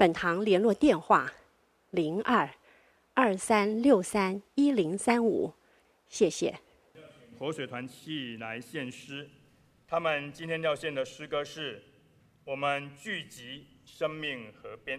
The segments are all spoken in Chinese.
本堂联络电话：零二二三六三一零三五，谢谢。活水团契来献诗，他们今天要献的诗歌是《我们聚集生命河边》。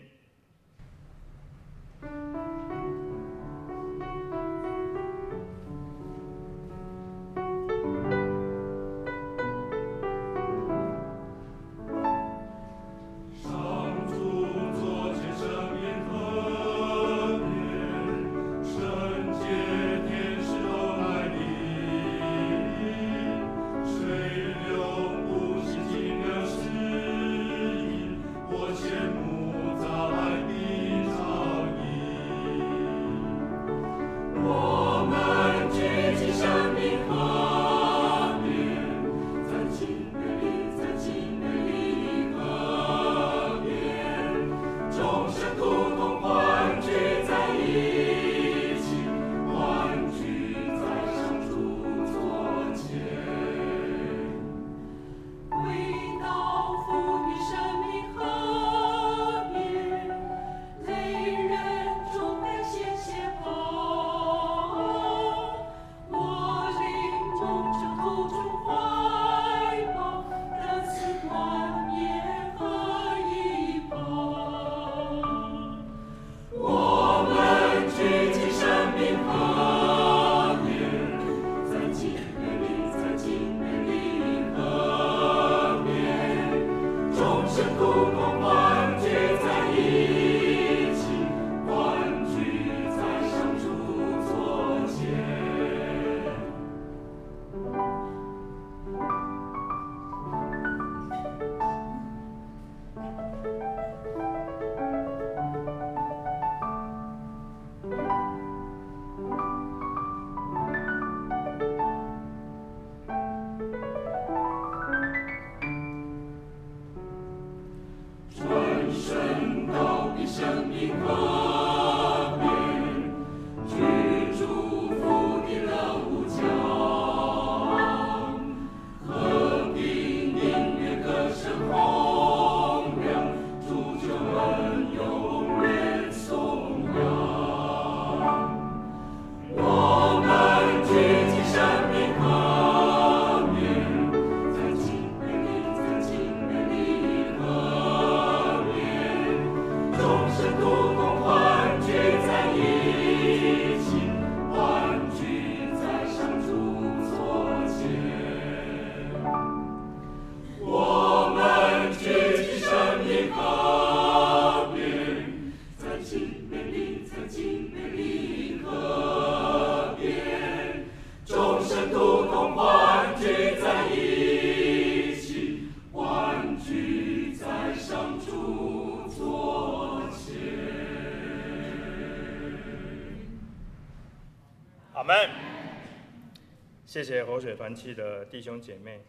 谢谢活水团契的弟兄姐妹，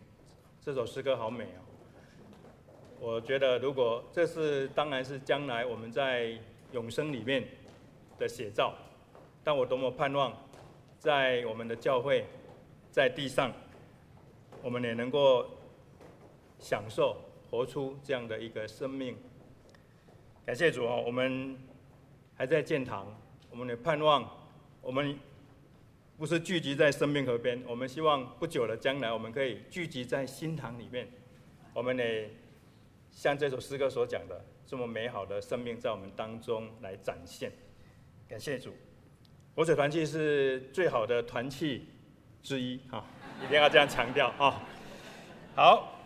这首诗歌好美哦。我觉得，如果这是当然是将来我们在永生里面的写照，但我多么盼望，在我们的教会，在地上，我们也能够享受活出这样的一个生命。感谢主哦，我们还在建堂，我们的盼望我们。不是聚集在生命河边，我们希望不久的将来，我们可以聚集在新堂里面。我们也像这首诗歌所讲的，这么美好的生命在我们当中来展现。感谢主，活水团契是最好的团契之一，哈，一定要这样强调啊。好，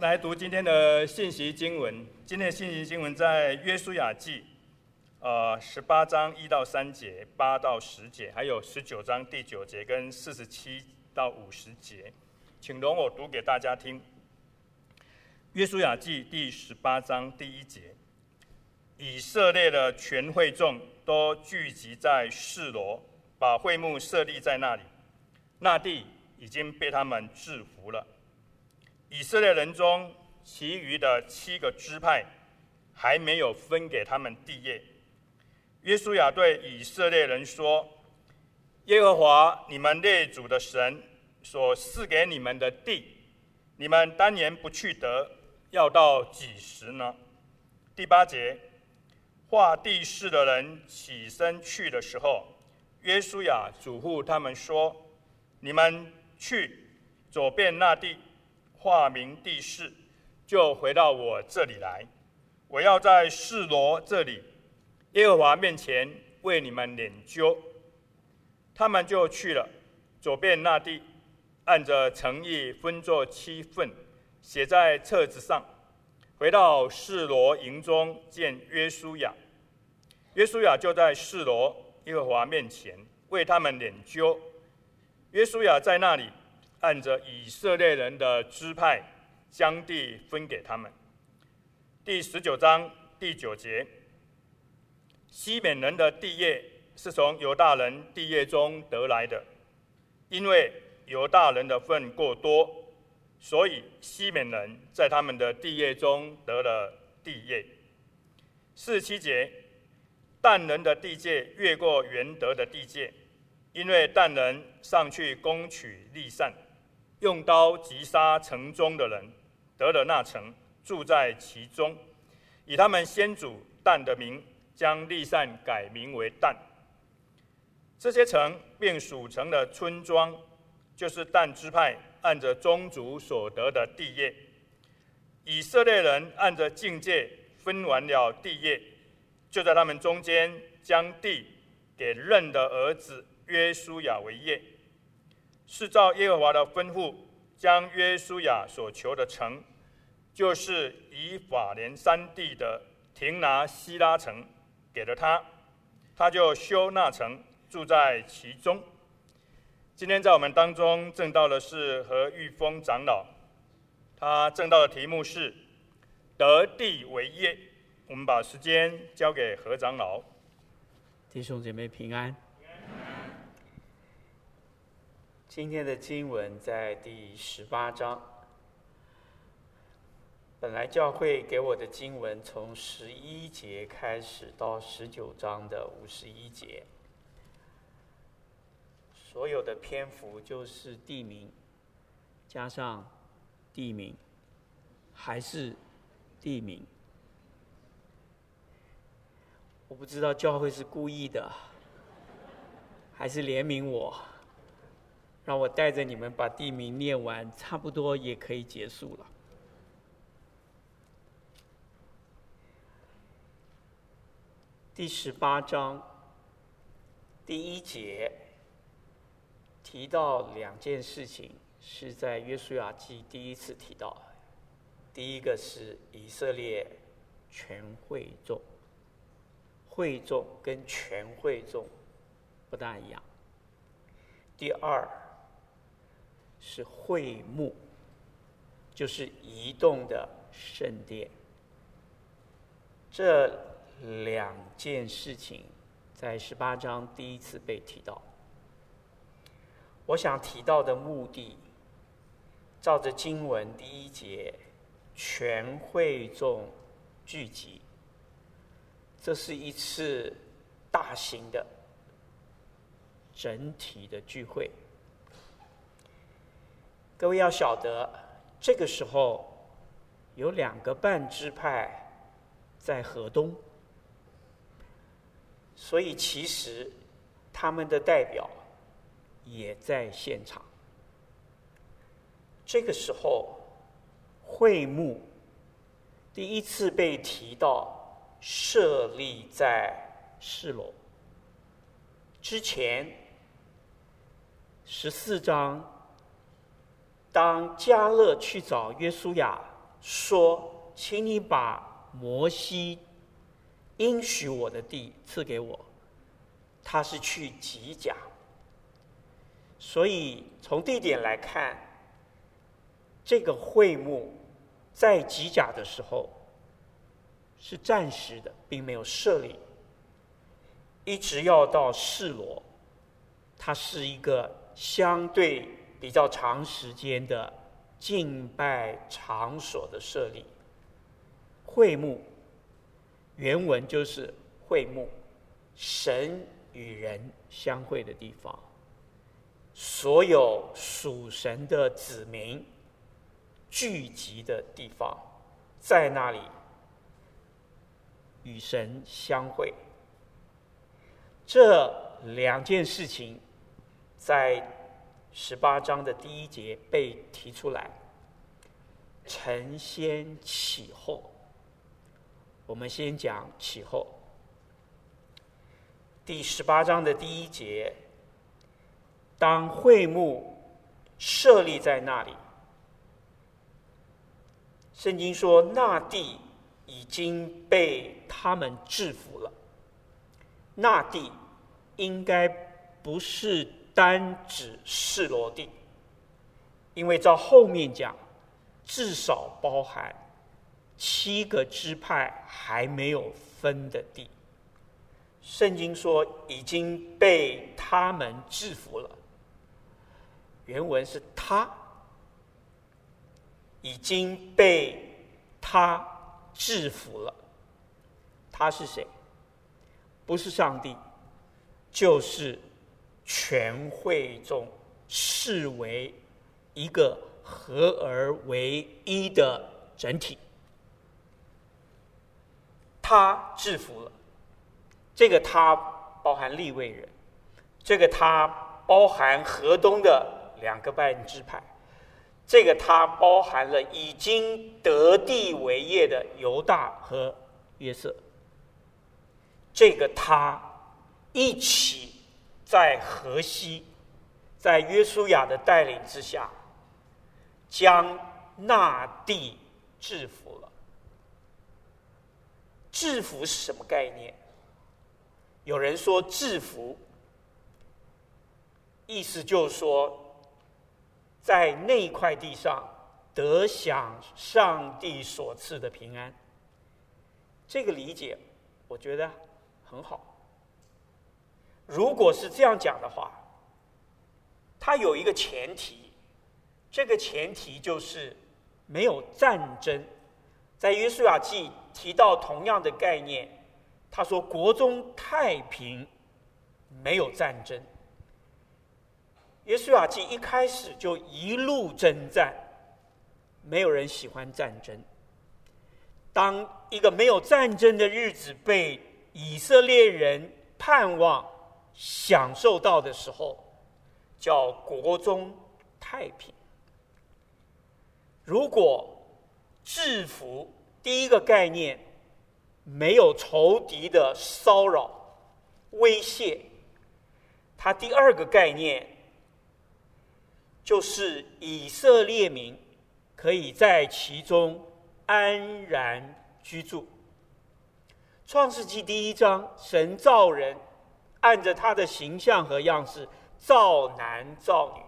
来读今天的信息经文。今天的信息经文在约书亚记。呃，十八章一到三节，八到十节，还有十九章第九节跟四十七到五十节，请容我读给大家听。约书亚记第十八章第一节：以色列的全会众都聚集在示罗，把会幕设立在那里。那地已经被他们制服了。以色列人中其余的七个支派还没有分给他们地业。约书亚对以色列人说：“耶和华你们列祖的神所赐给你们的地，你们当年不去得，要到几时呢？”第八节，画地势的人起身去的时候，约书亚嘱咐他们说：“你们去左遍那地，画明地势，就回到我这里来。我要在示罗这里。”耶和华面前为你们拈阄，他们就去了，走遍那地，按着诚意分作七份，写在册子上，回到示罗营中见约书亚。约书亚就在示罗耶和华面前为他们拈阄。约书亚在那里按着以色列人的支派，将地分给他们。第十九章第九节。西缅人的地业是从犹大人地业中得来的，因为犹大人的份过多，所以西缅人在他们的地业中得了地业。四七节，但人的地界越过原得的地界，因为但人上去攻取利善，用刀击杀城中的人，得了那城，住在其中，以他们先祖但的名。将利善改名为但，这些城并属成了村庄，就是但支派按着宗族所得的地业。以色列人按着境界分完了地业，就在他们中间将地给认的儿子约书亚为业，是照耶和华的吩咐，将约书亚所求的城，就是以法莲山地的亭拿希拉城。给了他，他就修那城，住在其中。今天在我们当中证道的是何玉峰长老，他证道的题目是得地为业。我们把时间交给何长老。弟兄姐妹平安。今天的经文在第十八章。本来教会给我的经文从十一节开始到十九章的五十一节，所有的篇幅就是地名，加上地名，还是地名。我不知道教会是故意的，还是怜悯我，让我带着你们把地名念完，差不多也可以结束了。第十八章第一节提到两件事情，是在约书亚记第一次提到。第一个是以色列全会众，会众跟全会众不大一样。第二是会幕，就是移动的圣殿。这两件事情在十八章第一次被提到。我想提到的目的，照着经文第一节，全会众聚集，这是一次大型的整体的聚会。各位要晓得，这个时候有两个半支派在河东。所以，其实他们的代表也在现场。这个时候，会幕第一次被提到设立在示罗。之前十四章，当加勒去找约书亚说：“请你把摩西。”应许我的地赐给我，他是去吉甲，所以从地点来看，这个会幕在吉甲的时候是暂时的，并没有设立，一直要到示罗，它是一个相对比较长时间的敬拜场所的设立。会幕原文就是会幕，神与人相会的地方，所有属神的子民聚集的地方，在那里与神相会。这两件事情在十八章的第一节被提出来，承先启后。我们先讲起后。第十八章的第一节，当会幕设立在那里，圣经说那地已经被他们制服了。那地应该不是单指示罗地，因为照后面讲，至少包含。七个支派还没有分的地，圣经说已经被他们制服了。原文是他已经被他制服了。他是谁？不是上帝，就是全会众视为一个合而为一的整体。他制服了，这个他包含利未人，这个他包含河东的两个半支派，这个他包含了已经得地为业的犹大和约瑟，这个他一起在河西，在约书亚的带领之下，将那地制服了。制服是什么概念？有人说制服，意思就是说，在那块地上得享上帝所赐的平安。这个理解，我觉得很好。如果是这样讲的话，它有一个前提，这个前提就是没有战争。在约书亚记。提到同样的概念，他说：“国中太平，没有战争。”约书亚记一开始就一路征战，没有人喜欢战争。当一个没有战争的日子被以色列人盼望享受到的时候，叫国中太平。如果制服。第一个概念，没有仇敌的骚扰、威胁。它第二个概念，就是以色列民可以在其中安然居住。创世纪第一章，神造人，按着他的形象和样式造男造女，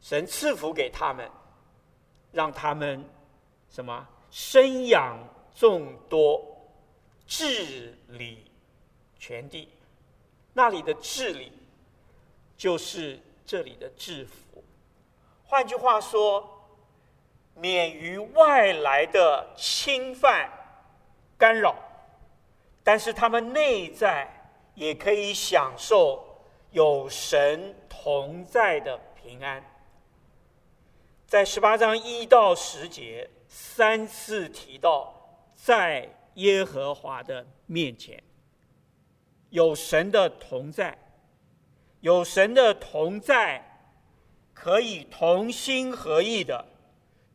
神赐福给他们，让他们什么？生养众多，治理全地。那里的治理，就是这里的制服。换句话说，免于外来的侵犯、干扰，但是他们内在也可以享受有神同在的平安。在十八章一到十节。三次提到，在耶和华的面前，有神的同在，有神的同在，可以同心合意的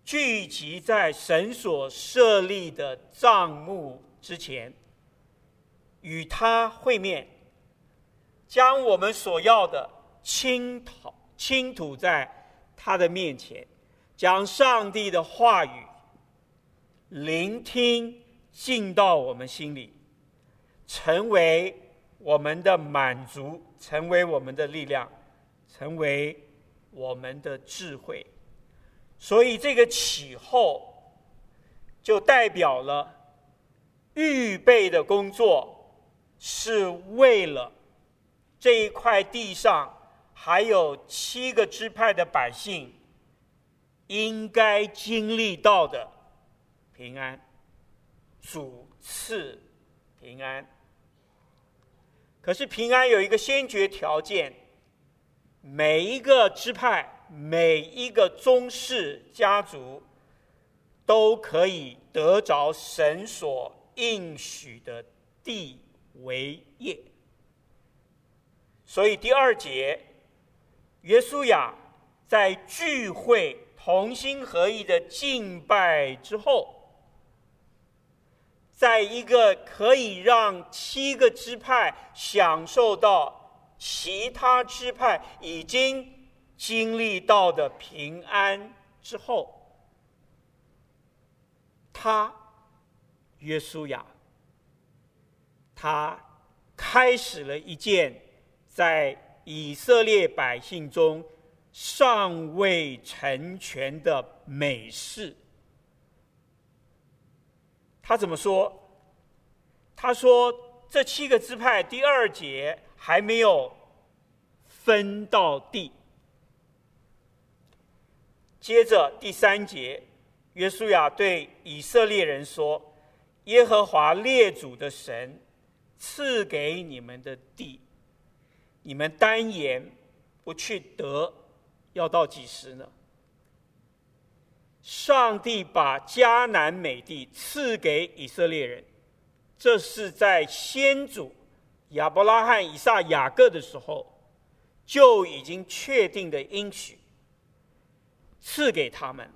聚集在神所设立的帐幕之前，与他会面，将我们所要的倾讨倾吐在他的面前，将上帝的话语。聆听进到我们心里，成为我们的满足，成为我们的力量，成为我们的智慧。所以这个启后，就代表了预备的工作，是为了这一块地上还有七个支派的百姓应该经历到的平安，主赐平安。可是平安有一个先决条件，每一个支派、每一个宗室家族都可以得着神所应许的地为业。所以第二节，约书亚在聚会同心合意的敬拜之后。在一个可以让七个支派享受到其他支派已经经历到的平安之后，他约书亚，他开始了一件在以色列百姓中尚未成全的美事。他怎么说？他说：“这七个支派第二节还没有分到地。接着第三节，约书亚对以色列人说：‘耶和华列祖的神赐给你们的地，你们单言不去得，要到几时呢？’”上帝把迦南美地赐给以色列人，这是在先祖亚伯拉罕、以撒、雅各的时候就已经确定的应许，赐给他们了。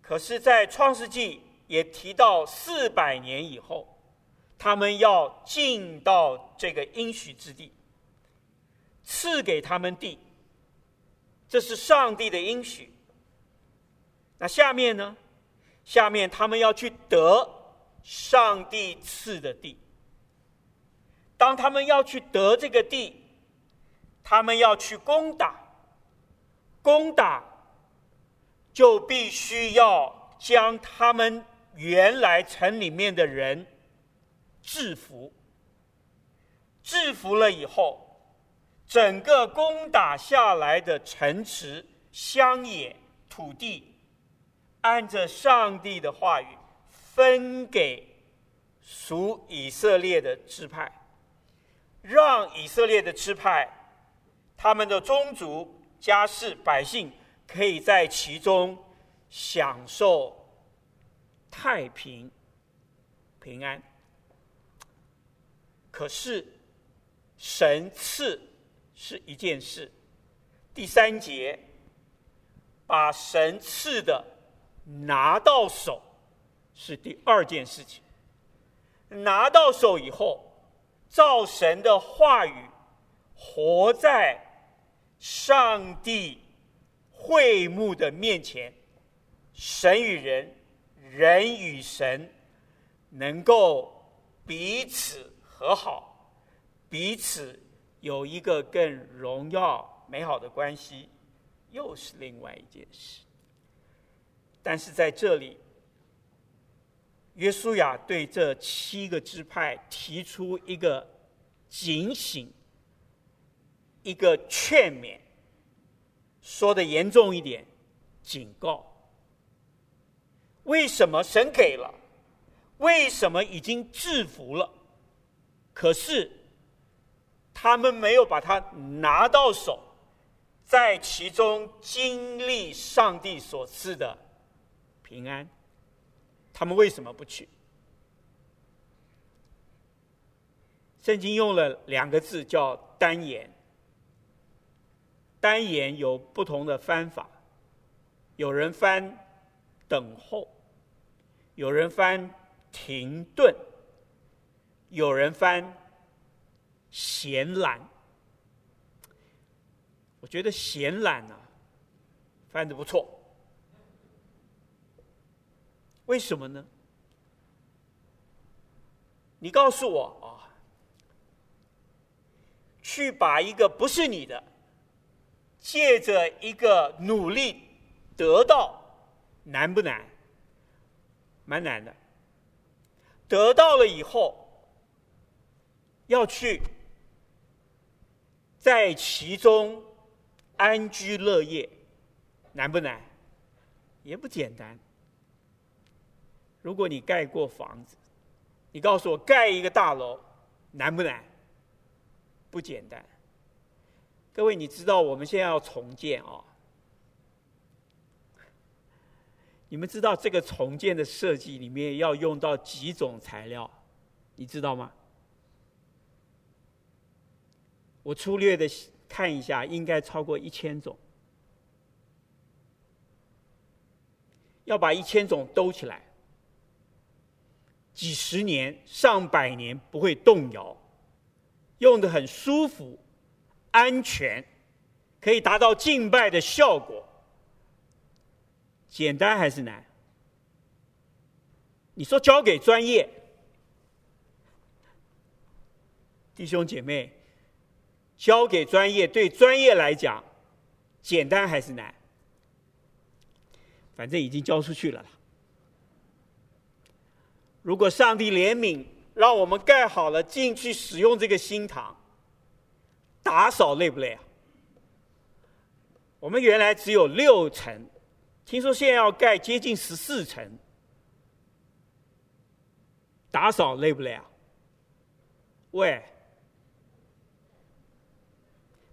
可是，在创世纪也提到四百年以后，他们要进到这个应许之地，赐给他们地，这是上帝的应许。那下面呢？下面他们要去得上帝赐的地。当他们要去得这个地，他们要去攻打，攻打就必须要将他们原来城里面的人制服。制服了以后，整个攻打下来的城池、乡野、土地。按着上帝的话语，分给属以色列的支派，让以色列的支派，他们的宗族、家世、百姓，可以在其中享受太平、平安。可是，神赐是一件事，第三节把神赐的。拿到手是第二件事情。拿到手以后，照神的话语，活在上帝会幕的面前，神与人，人与神，能够彼此和好，彼此有一个更荣耀美好的关系，又是另外一件事。但是在这里，约书亚对这七个支派提出一个警醒，一个劝勉，说的严重一点，警告。为什么神给了？为什么已经制服了？可是他们没有把它拿到手，在其中经历上帝所赐的。平安，他们为什么不去？圣经用了两个字叫“单言”。单言有不同的翻法，有人翻“等候”，有人翻“停顿”，有人翻“闲懒”。我觉得“闲懒”呢，翻得不错。为什么呢？你告诉我啊、去把一个不是你的，借着一个努力得到，难不难？蛮难的。得到了以后，要去在其中安居乐业，难不难？也不简单。如果你盖过房子，你告诉我盖一个大楼难不难？不简单。各位，你知道我们现在要重建啊、哦？你们知道这个重建的设计里面要用到几种材料？你知道吗？我粗略的看一下，应该超过一千种。要把一千种兜起来，几十年、上百年不会动摇，用的很舒服、安全，可以达到敬拜的效果。简单还是难？你说交给专业，弟兄姐妹，交给专业，对专业来讲，简单还是难？反正已经交出去了。如果上帝怜悯，让我们盖好了进去使用这个新堂，打扫累不累啊？我们原来只有六层。听说现在要盖接近十四层，打扫累不累啊？喂，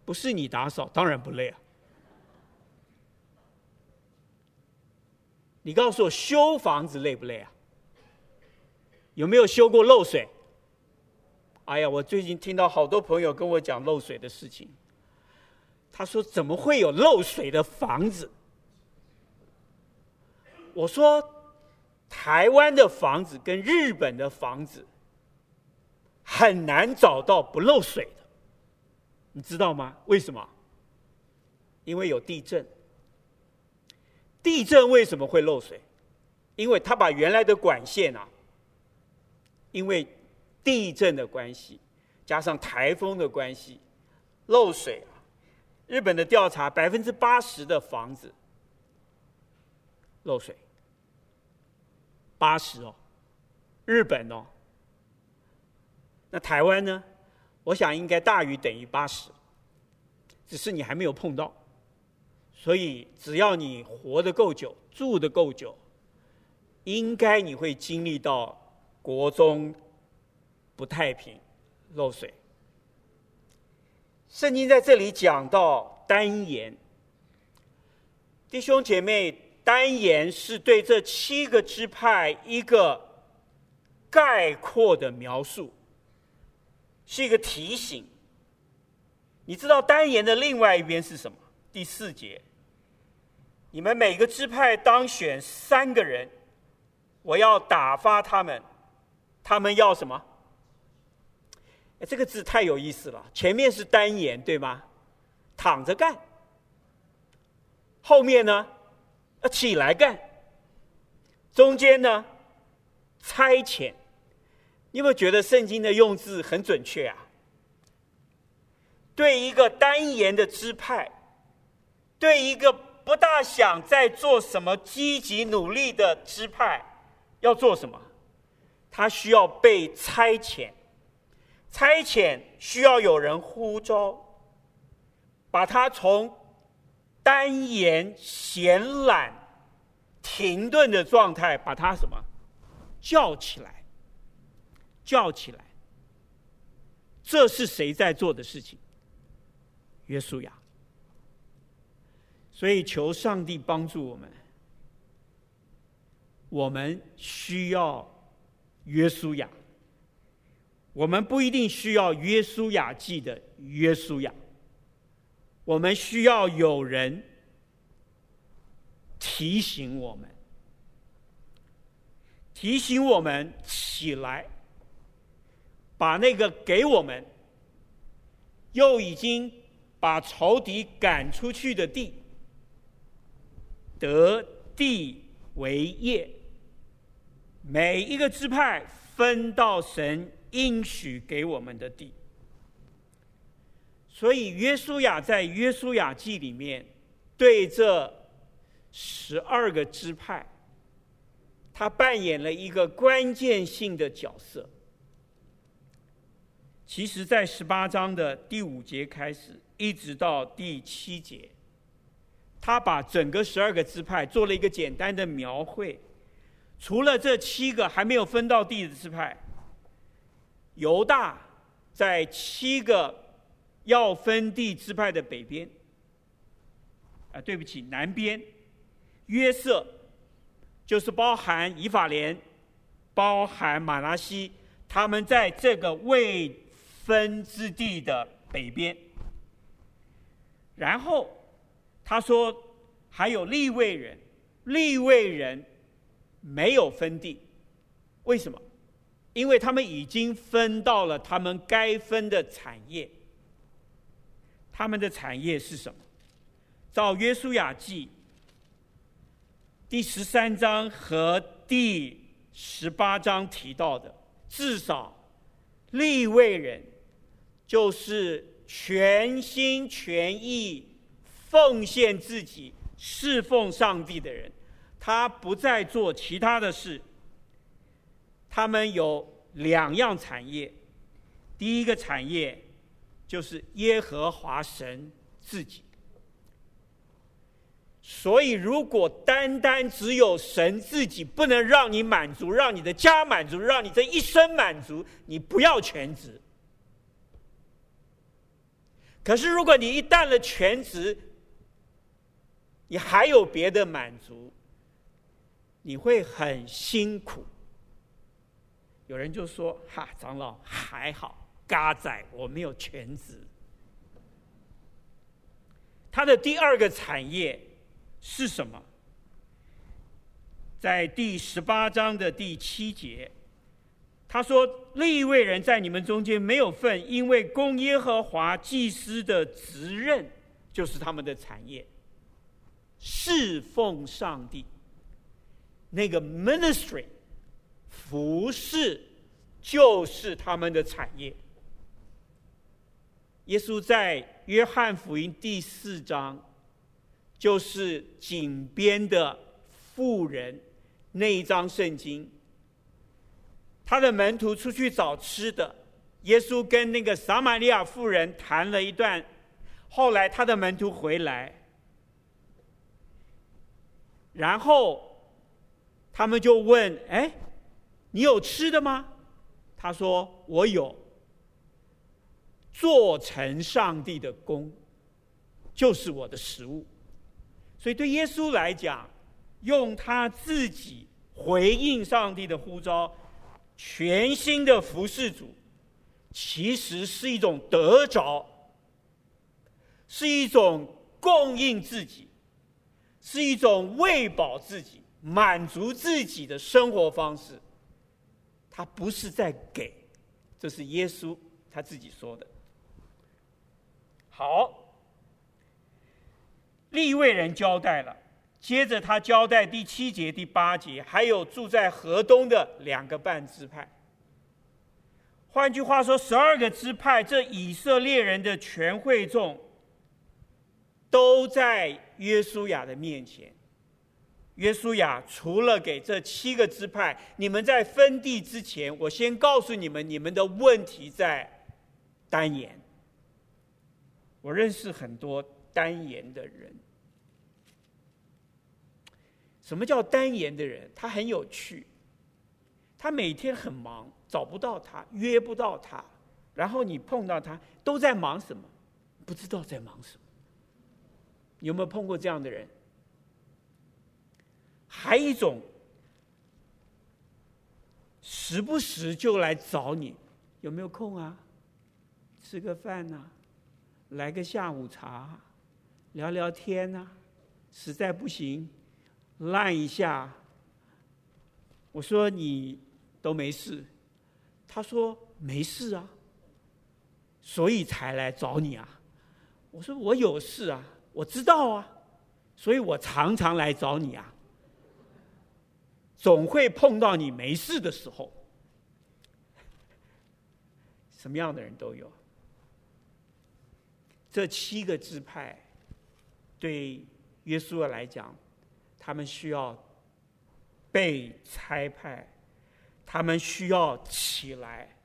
不是你打扫，当然不累啊。你告诉我，修房子累不累啊？有没有修过漏水？哎呀，我最近听到好多朋友跟我讲漏水的事情。他说：“怎么会有漏水的房子？”我说，台湾的房子跟日本的房子很难找到不漏水的，你知道吗？为什么？因为有地震。地震为什么会漏水？因为他把原来的管线啊，因为地震的关系，加上台风的关系，漏水啊。日本的调查，百分之八十的房子。漏水，八十哦，日本哦，那台湾呢？我想应该大于等于八十，只是你还没有碰到。所以只要你活得够久，住得够久，应该你会经历到国中不太平、漏水。圣经在这里讲到单言，弟兄姐妹。单言是对这七个支派一个概括的描述，是一个提醒。你知道单言的另外一边是什么？第四节，你们每个支派当选三个人，我要打发他们，他们要什么？这个字太有意思了。前面是单言，对吗？躺着干。后面呢？要起来干，中间呢，差遣，你有没有觉得圣经的用字很准确啊？对一个单言的支派，对一个不大想再做什么积极努力的支派，要做什么？他需要被差遣，差遣需要有人呼召，把他从。单言闲懒、停顿的状态，把他什么叫起来？叫起来！这是谁在做的事情？约书亚。所以求上帝帮助我们。我们需要约书亚，我们不一定需要约书亚记的约书亚。我们需要有人提醒我们，提醒我们起来，把那个给我们又已经把仇敌赶出去的地得地为业，每一个支派分到神应许给我们的地。所以，约书亚在约书亚记里面，对这十二个支派，他扮演了一个关键性的角色。其实，在十八章的第五节开始，一直到第七节，他把整个十二个支派做了一个简单的描绘。除了这七个还没有分到地的支派，犹大在七个要分地支派的北边。啊，对不起，南边，约瑟就是包含以法莲，包含玛拉西，他们在这个未分之地的北边，然后他说还有利未人，利未人没有分地，为什么？因为他们已经分到了他们该分的产业。他们的产业是什么？照约书亚记第十三章和第十八章提到的，至少立位人。就是全心全意奉献自己侍奉上帝的人，他不再做其他的事。他们有两样产业，第一个产业就是耶和华神自己。所以，如果单单只有神自己不能让你满足，让你的家满足，让你这一生满足，你不要全职。可是，如果你一旦了全职，你还有别的满足，你会很辛苦。有人就说：“哈，长老还好，嘎仔我没有全职。”他的第二个产业是什么？在第十八章的第七节。他说：“另一位人在你们中间没有份，因为供耶和华祭司的职任就是他们的产业，侍奉上帝。那个 ministry 服侍就是他们的产业。”耶稣在约翰福音第四章，就是井边的妇人那一章圣经。他的门徒出去找吃的，耶稣跟那个撒玛利亚妇人谈了一段，后来他的门徒回来，然后他们就问：“哎，你有吃的吗？”他说：“我有，做成上帝的工，就是我的食物。”所以对耶稣来讲，用他自己回应上帝的呼召。全新的服侍主，其实是一种得着，是一种供应自己，是一种喂饱自己、满足自己的生活方式。他不是在给，这是耶稣他自己说的。好，利未人交代了。接着他交代第七节、第八节，还有住在河东的两个半支派。换句话说，十二个支派，这以色列人的全会众，都在约书亚的面前。约书亚除了给这七个支派，你们在分地之前，我先告诉你们，你们的问题在单言。我认识很多单言的人。什么叫单言的人？他很有趣，他每天很忙，找不到他，约不到他，然后你碰到他，都在忙什么？不知道在忙什么。有没有碰过这样的人？还有一种，时不时就来找你，有没有空啊？吃个饭呐，来个下午茶，聊聊天呐，实在不行。烂一下，我说你都没事，他说没事啊，所以才来找你啊。我说我有事啊，我知道啊，所以我常常来找你啊。总会碰到你没事的时候，什么样的人都有。这七个支派对约书亚来讲。他们需要被差派，他们需要起来，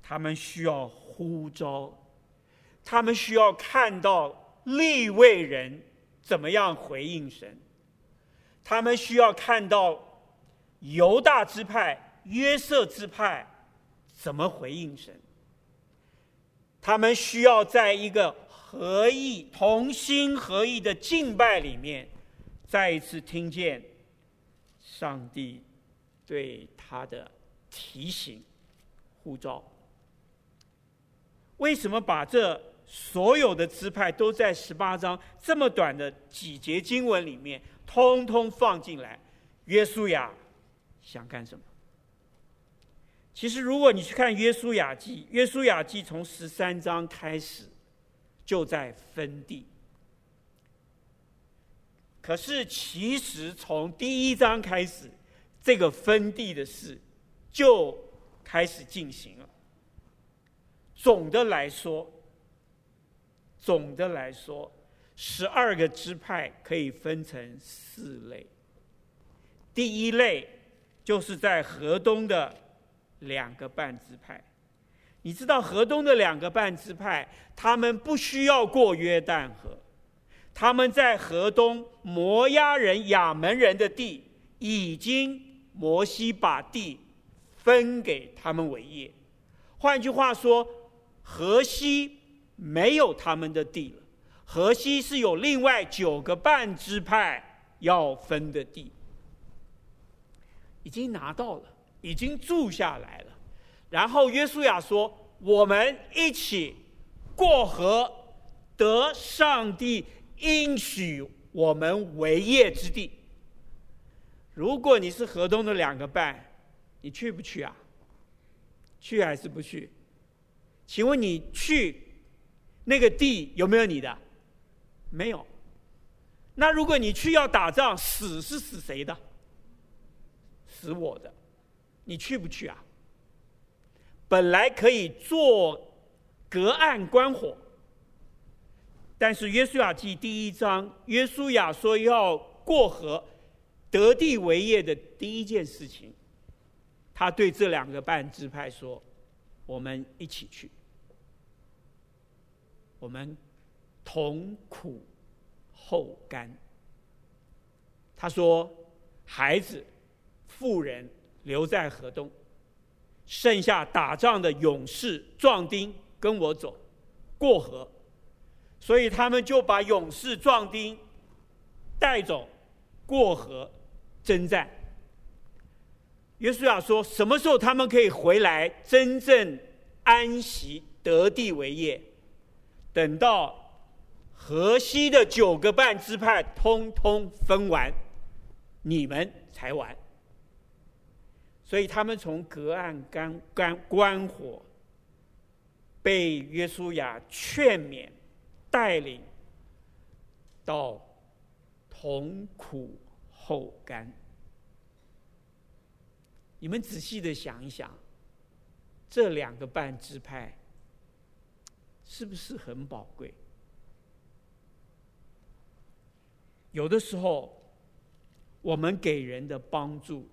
他们需要呼召，他们需要看到立位人怎么样回应神，他们需要看到犹大支派、约瑟支派怎么回应神，他们需要在一个合意、同心合意的敬拜里面，再一次听见。上帝对他的提醒、呼召，为什么把这所有的支派都在十八章这么短的几节经文里面，通通放进来？约书亚想干什么？其实，如果你去看约书亚记，约书亚记从十三章开始就在分地。可是，其实从第一章开始，这个分地的事就开始进行了。总的来说，总的来说，十二个支派可以分成四类。第一类就是在河东的两个半支派。你知道，河东的两个半支派，他们不需要过约旦河。他们在河东摩押人、亚门人的地，已经摩西把地分给他们为业。换句话说，河西没有他们的地了，河西是有另外九个半支派要分的地，已经拿到了，已经住下来了。然后约书亚说：“我们一起过河，得上帝。”应许我们为业之地。如果你是河东的两个半，你去不去啊？去还是不去？请问你去那个地有没有你的？没有。那如果你去要打仗，死是死谁的？死我的。你去不去啊？本来可以做隔岸观火。但是约书亚记第一章，约书亚说要过河得地为业的第一件事情，他对这两个半支派说：“我们一起去，我们同苦后甘。”他说：“孩子、妇人留在河东，剩下打仗的勇士、壮丁跟我走过河。”所以他们就把勇士壮丁带走过河征战。耶稣亚说：“什么时候他们可以回来真正安息得地为业？等到河西的九个半支派通通分完，你们才完。”所以他们从隔岸观观观火，被约书亚劝勉。带领到同苦后甘，你们仔细的想一想，这两个半支派是不是很宝贵？有的时候，我们给人的帮助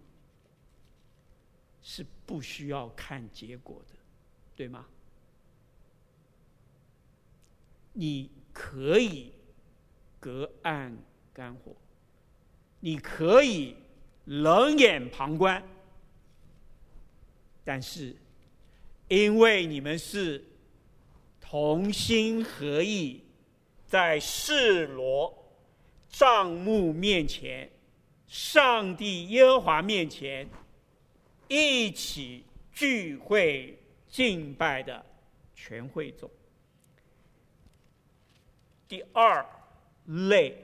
是不需要看结果的，对吗？你可以隔岸观火，你可以冷眼旁观，但是因为你们是同心合意，在示罗帐幕面前、上帝耶和华面前一起聚会敬拜的全会众。第二类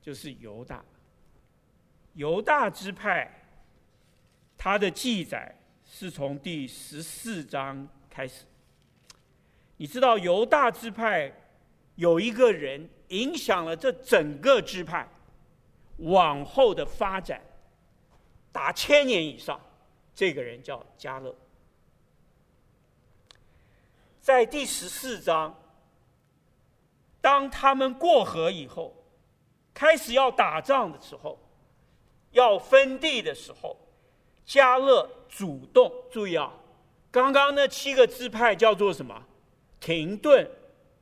就是犹大，犹大支派，他的记载是从第十四章开始。你知道犹大支派有一个人影响了这整个支派往后的发展，达千年以上。这个人叫加勒，在第十四章。当他们过河以后，开始要打仗的时候，要分地的时候，加勒主动，注意啊，刚刚那七个支派叫做什么？停顿、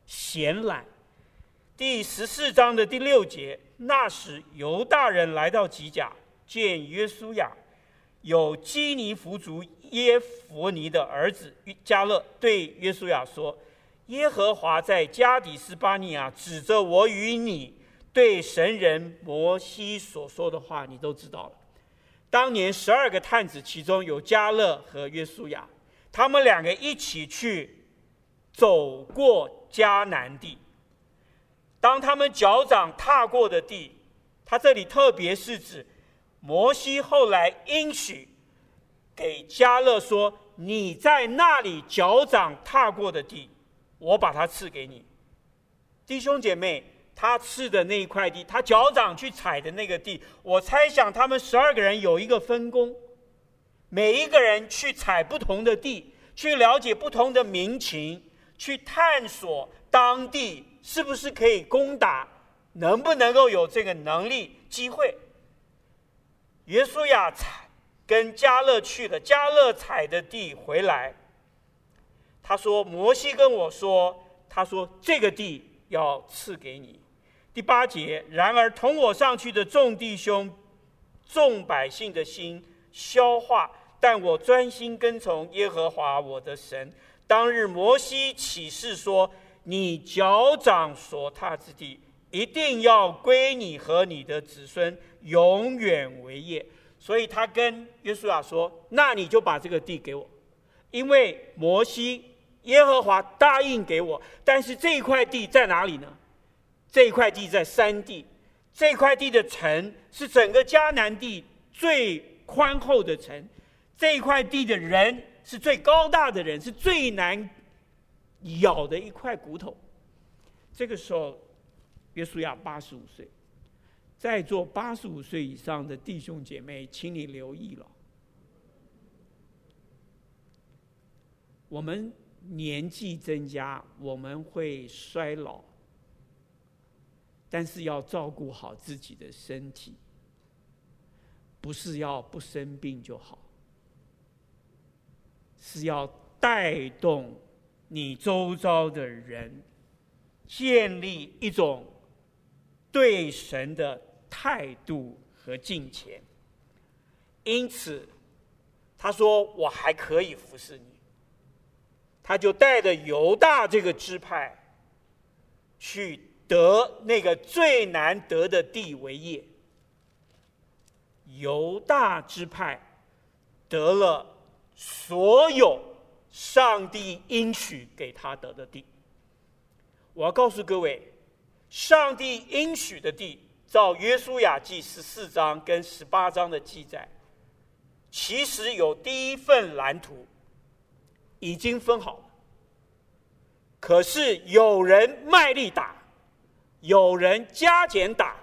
闲懒。第十四章的第六节，那时犹大人来到吉甲，见约书亚，有基尼弗族耶弗尼的儿子迦勒，对约书亚说：“耶和华在加底斯巴尼亚指着我与你对神人摩西所说的话，你都知道了。当年十二个探子，其中有加勒和约书亚，他们两个一起去走过迦南地。”当他们脚掌踏过的地，他这里特别是指摩西后来应许给加勒说：“你在那里脚掌踏过的地，我把它赐给你。”弟兄姐妹，他赐的那一块地，他脚掌去踩的那个地，我猜想他们十二个人有一个分工，每一个人去踩不同的地，去了解不同的民情，去探索当地。是不是可以攻打？能不能够有这个能力、机会？约书亚踩跟迦勒去了，迦勒踩的地回来。他说：“摩西跟我说，他说这个地要赐给你。”第八节，然而同我上去的众弟兄、众百姓的心消化，但我专心跟从耶和华我的神。当日摩西起誓说。你脚掌所踏之地，一定要归你和你的子孙永远为业。所以他跟约书亚说：“那你就把这个地给我，因为摩西耶和华答应给我。但是这一块地在哪里呢？这一块地在山地，这块地的城是整个迦南地最宽厚的城，这一块地的人是最高大的人，是最难。”咬的一块骨头。这个时候，约书亚八十五岁，在座八十五岁以上的弟兄姐妹，请你留意了。我们年纪增加，我们会衰老，但是要照顾好自己的身体，不是要不生病就好，是要带动。你周遭的人建立一种对神的态度和敬虔，因此他说：“我还可以服侍你。”他就带着犹大这个支派去得那个最难得的地为业。犹大支派得了所有。上帝应许给他得的地，我要告诉各位，上帝应许的地，照约书亚记十四章跟十八章的记载，其实有第一份蓝图已经分好了，可是有人卖力打，有人加减打，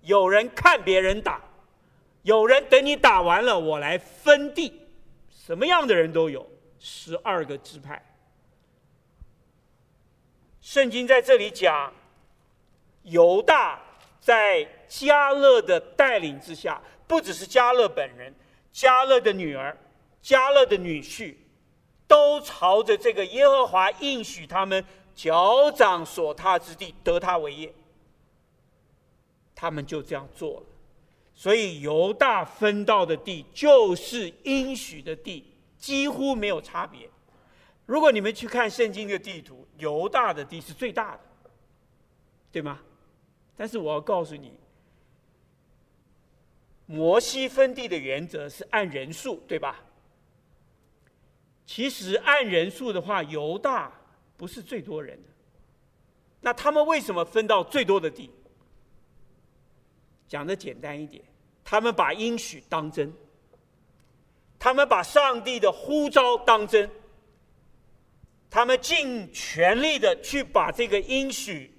有人看别人打，有人等你打完了我来分地，什么样的人都有。十二个支派，圣经在这里讲，犹大在加勒的带领之下，不只是加勒本人，加勒的女儿、加勒的女婿，都朝着这个耶和华应许他们脚掌所踏之地得他为业，他们就这样做了。所以犹大分到的地就是应许的地。几乎没有差别。如果你们去看圣经的地图，犹大的地是最大的，对吗？但是我要告诉你，摩西分地的原则是按人数，对吧？其实按人数的话，犹大不是最多人的。那他们为什么分到最多的地？讲的简单一点，他们把应许当真。他们把上帝的呼召当真，他们尽全力的去把这个应许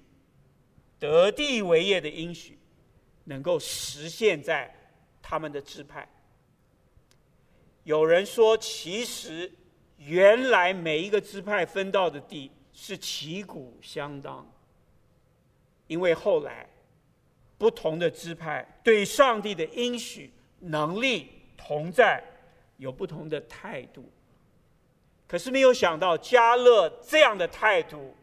得地为业的应许，能够实现在他们的支派。有人说，其实原来每一个支派分到的地是旗鼓相当，因为后来不同的支派对上帝的应许、能力同在有不同的态度。可是没有想到，迦勒这样的态度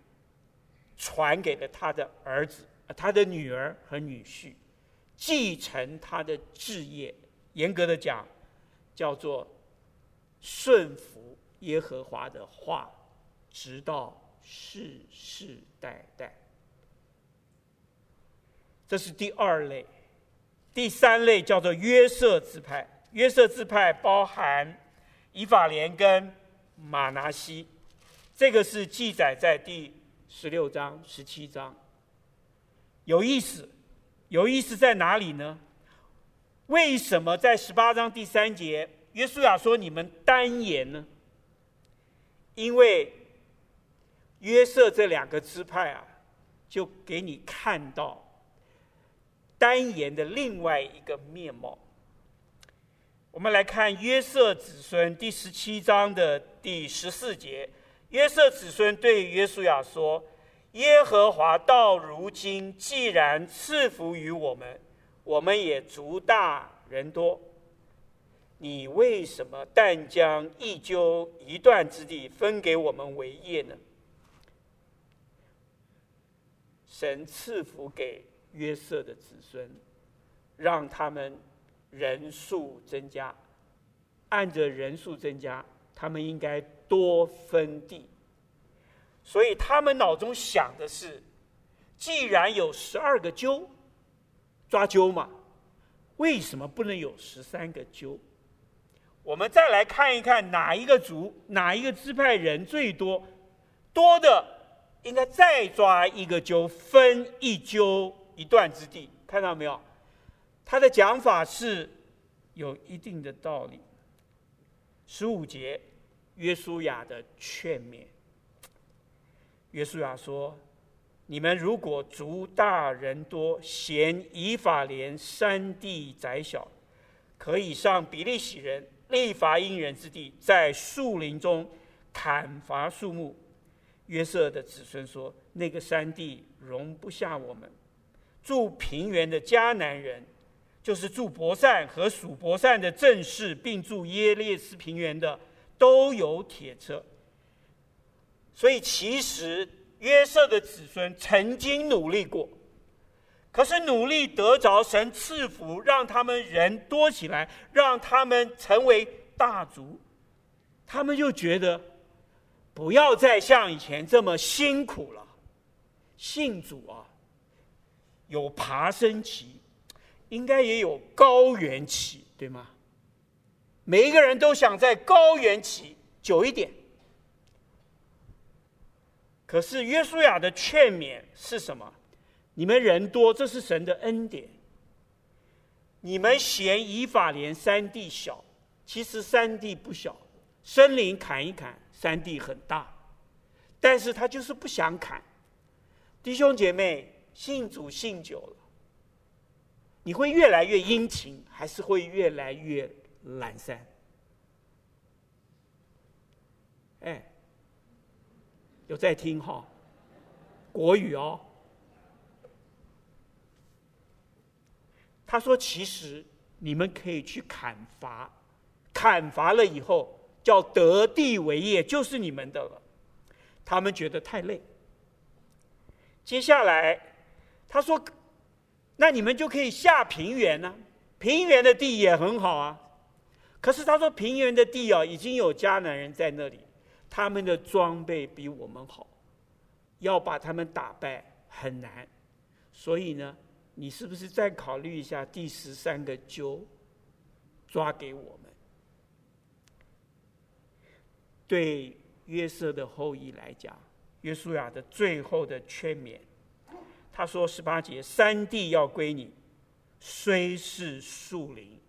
传给了他的儿子、他的女儿和女婿，继承他的志业。严格的讲，叫做顺服耶和华的话，直到世世代代。这是第二类，第三类叫做约瑟支派。约瑟支派包含以法莲跟马拿西，这个是记载在第十六章、十七章。有意思，有意思在哪里呢？为什么在十八章第三节，约书亚说你们单言呢？因为约瑟这两个支派啊，就给你看到单言的另外一个面貌。我们来看约瑟子孙第十七章的第十四节，约瑟子孙对约书亚说：“耶和华到如今既然赐福于我们。”我们也足大人多，你为什么但将一阄一段之地分给我们为业呢？神赐福给约瑟的子孙，让他们人数增加，按着人数增加，他们应该多分地。所以他们脑中想的是，既然有十二个阄。抓阄嘛，为什么不能有十三个阄？我们再来看一看哪一个族、哪一个支派人最多，多的应该再抓一个阄，分一阄一段之地。看到没有？他的讲法是有一定的道理。十五节，约书亚的劝勉。约书亚说。你们如果族大人多，嫌以法莲山地窄小，可以上比利洗人、利法因人之地，在树林中砍伐树木。约瑟的子孙说：“那个山地容不下我们。住平原的迦南人，就是住伯善和属伯善的正室，并住耶列斯平原的，都有铁车。所以其实。”约瑟的子孙曾经努力过，可是努力得着神赐福，让他们人多起来，让他们成为大族，他们就觉得不要再像以前这么辛苦了。信主啊，有爬升期，应该也有高原期，对吗？每一个人都想在高原期久一点。可是约书亚的劝勉是什么？你们人多，这是神的恩典。你们嫌以法莲山地小，其实山地不小，森林砍一砍，山地很大，但是他就是不想砍。弟兄姐妹，信主信久了，你会越来越殷勤，还是会越来越懒散？哎。有在听哈，国语哦。他说：“其实你们可以去砍伐，砍伐了以后叫得地为业，就是你们的了。”他们觉得太累。接下来他说：“那你们就可以下平原呢，平原的地也很好啊。”可是他说：“平原的地啊，已经有迦南人在那里。”他们的装备比我们好，要把他们打败很难，所以呢，你是不是再考虑一下第十三个阄，抓给我们？对约瑟的后裔来讲，约书亚的最后的劝勉，他说十八节：山地要归你，虽是树林，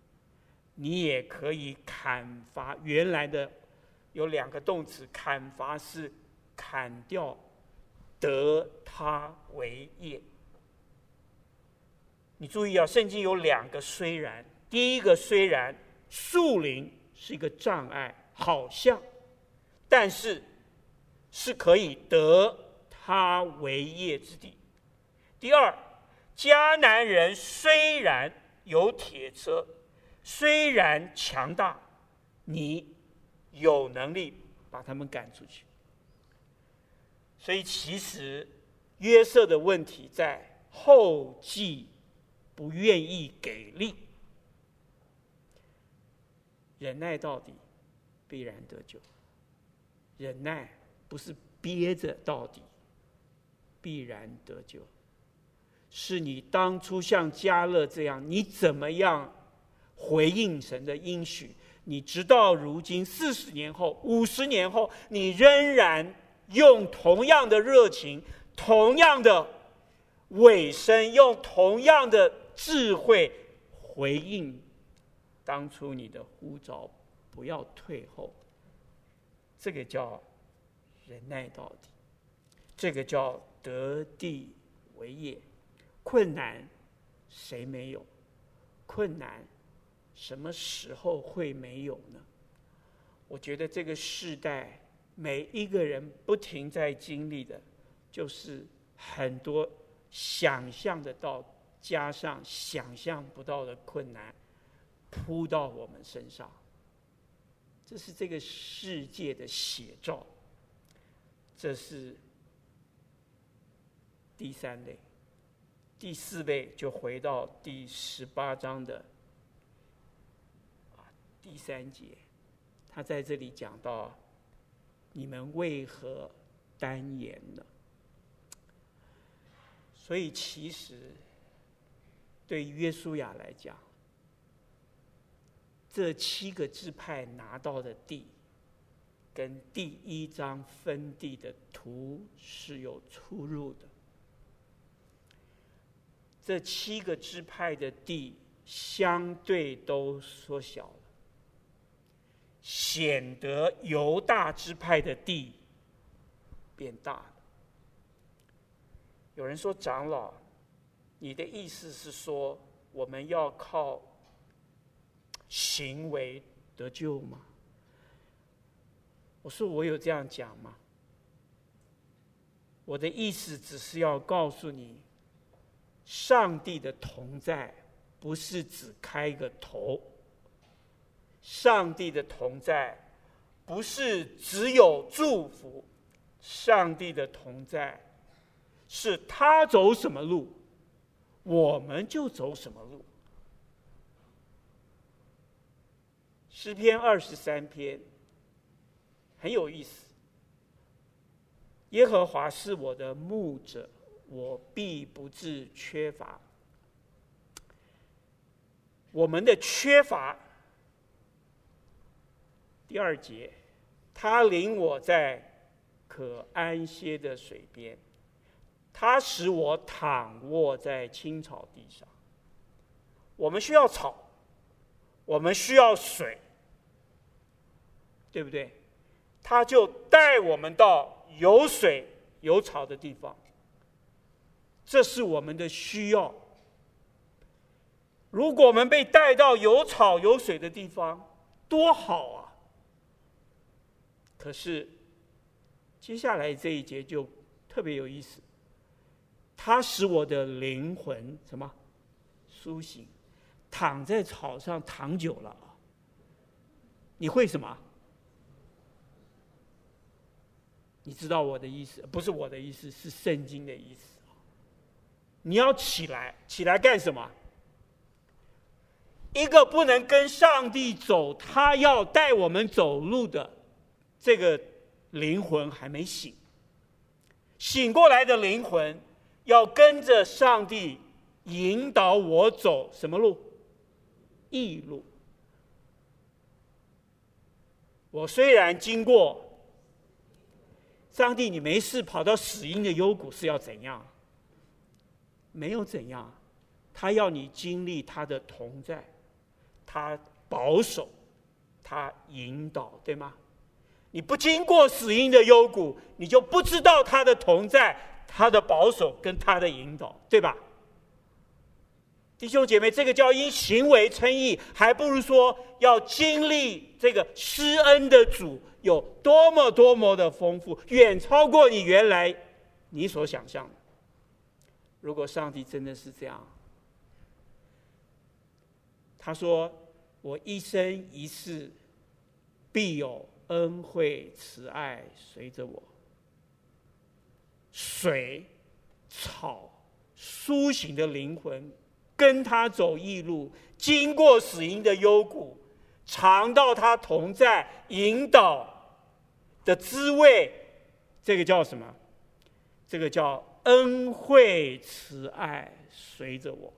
你也可以砍伐原来的。有两个动词，砍伐是砍掉，得他为业。你注意啊，圣经有两个虽然，第一个虽然树林是一个障碍，好像，但是是可以得他为业之地。第二，迦南人虽然有铁车，虽然强大，你有能力把他们赶出去。所以，其实约瑟的问题在后继不愿意给力，忍耐到底，必然得救。忍耐不是憋着到底，必然得救。是你当初像加勒这样，你怎么样回应神的应许？你直到如今四十年后、五十年后，你仍然。用同样的热情，同样的委身，用同样的智慧回应当初你的呼召，不要退后。这个叫忍耐到底，这个叫得地为业。困难谁没有？困难什么时候会没有呢？我觉得这个世代。每一个人不停在经历的，就是很多想象得到，加上想象不到的困难，扑到我们身上。这是这个世界的写照。这是第三类，第四类就回到第十八章的第三节，他在这里讲到。你们为何单言呢？所以，其实对约书亚来讲，这七个支派拿到的地，跟第一章分地的图是有出入的。这七个支派的地相对都缩小。显得犹大支派的地变大了。有人说：“长老，你的意思是说，我们要靠行为得救吗？”我说：“我有这样讲吗？”我的意思只是要告诉你，上帝的同在不是只开个头。上帝的同在，不是只有祝福。上帝的同在，是他走什么路，我们就走什么路。诗篇二十三篇很有意思。耶和华是我的牧者，我必不致缺乏。我们的缺乏。第二节，他领我在可安歇的水边，他使我躺卧在青草地上。我们需要草，我们需要水，对不对？他就带我们到有水有草的地方，这是我们的需要。如果我们被带到有草有水的地方，多好啊！可是，接下来这一节就特别有意思。他使我的灵魂什么苏醒，躺在草上躺久了，你会什么？你知道我的意思？不是我的意思，是圣经的意思。你要起来，起来干什么？一个不能跟上帝走，他要带我们走路的。这个灵魂还没醒，醒过来的灵魂要跟着上帝引导我走什么路？义路。我虽然经过，上帝，你没事跑到死荫的幽谷是要怎样？没有怎样，他要你经历他的同在，他保守，他引导，对吗？你不经过死荫的幽谷，你就不知道他的同在、他的保守跟他的引导，对吧？弟兄姐妹，这个叫因行为称义，还不如说要经历这个施恩的主有多么多么的丰富，远超过你原来你所想象的。如果上帝真的是这样，他说：“我一生一世必有恩惠慈爱随着我，水、草、苏醒的灵魂，跟他走一路，经过死荫的幽谷，尝到他同在引导的滋味。”这个叫什么？这个叫。恩惠慈爱随着我，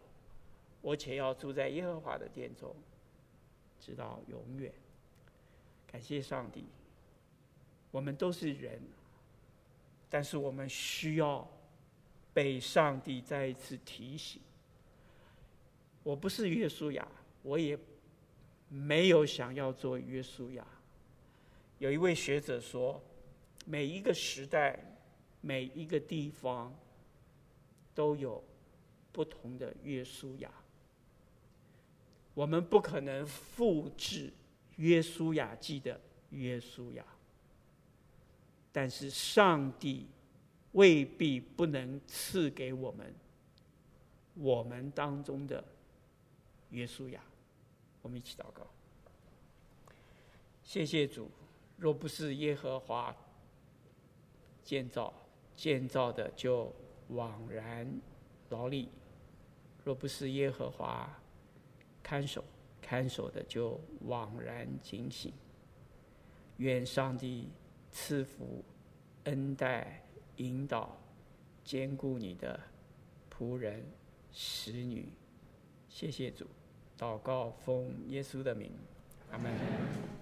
我且要住在耶和华的殿中，直到永远。感谢上帝，我们都是人，但是我们需要被上帝再一次提醒。我不是约书亚，我也没有想要做约书亚。有一位学者说，每一个时代。每一个地方都有不同的约书亚，我们不可能复制约书亚记的约书亚，但是上帝未必不能赐给我们我们当中的约书亚。我们一起祷告，谢谢主，若不是耶和华建造。建造的就枉然劳力，若不是耶和华看守，看守的就枉然警醒。愿上帝赐福、恩待、引导、兼顾你的仆人、使女。谢谢主，祷告奉耶稣的名，阿门。